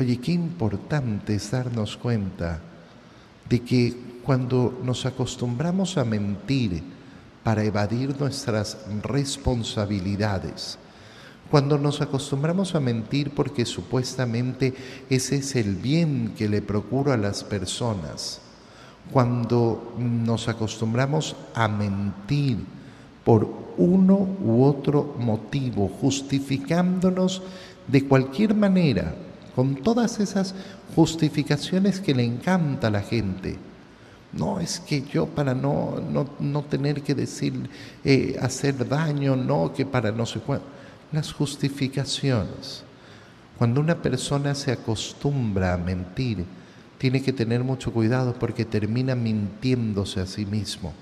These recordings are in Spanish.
Oye, qué importante es darnos cuenta de que cuando nos acostumbramos a mentir para evadir nuestras responsabilidades, cuando nos acostumbramos a mentir porque supuestamente ese es el bien que le procuro a las personas, cuando nos acostumbramos a mentir por uno u otro motivo, justificándonos de cualquier manera, con todas esas justificaciones que le encanta a la gente. No, es que yo para no, no, tener que decir, eh, hacer daño, no, que para no sé cuánto las justificaciones. Cuando una persona se acostumbra a mentir, tiene que tener mucho cuidado porque termina mintiéndose a sí mismo.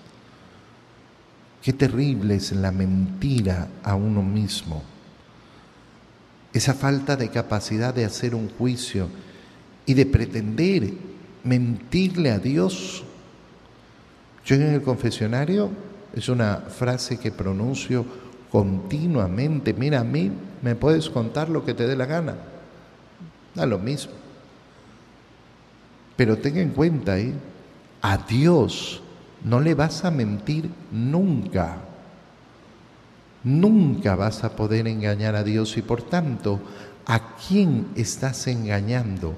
Qué terrible es la mentira a uno mismo. Esa falta de capacidad de hacer un juicio y de pretender mentirle a Dios. Yo en el confesionario es una frase que pronuncio continuamente. Mira, a mí me puedes contar lo que te dé la gana. Da lo mismo. Pero ten en cuenta, ¿eh? a Dios no le vas a mentir nunca. Nunca vas a poder engañar a Dios y por tanto, ¿a quién estás engañando?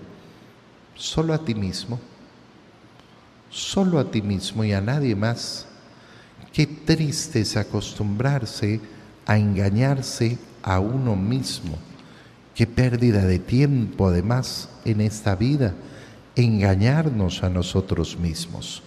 Solo a ti mismo. Solo a ti mismo y a nadie más. Qué triste es acostumbrarse a engañarse a uno mismo. Qué pérdida de tiempo además en esta vida, engañarnos a nosotros mismos.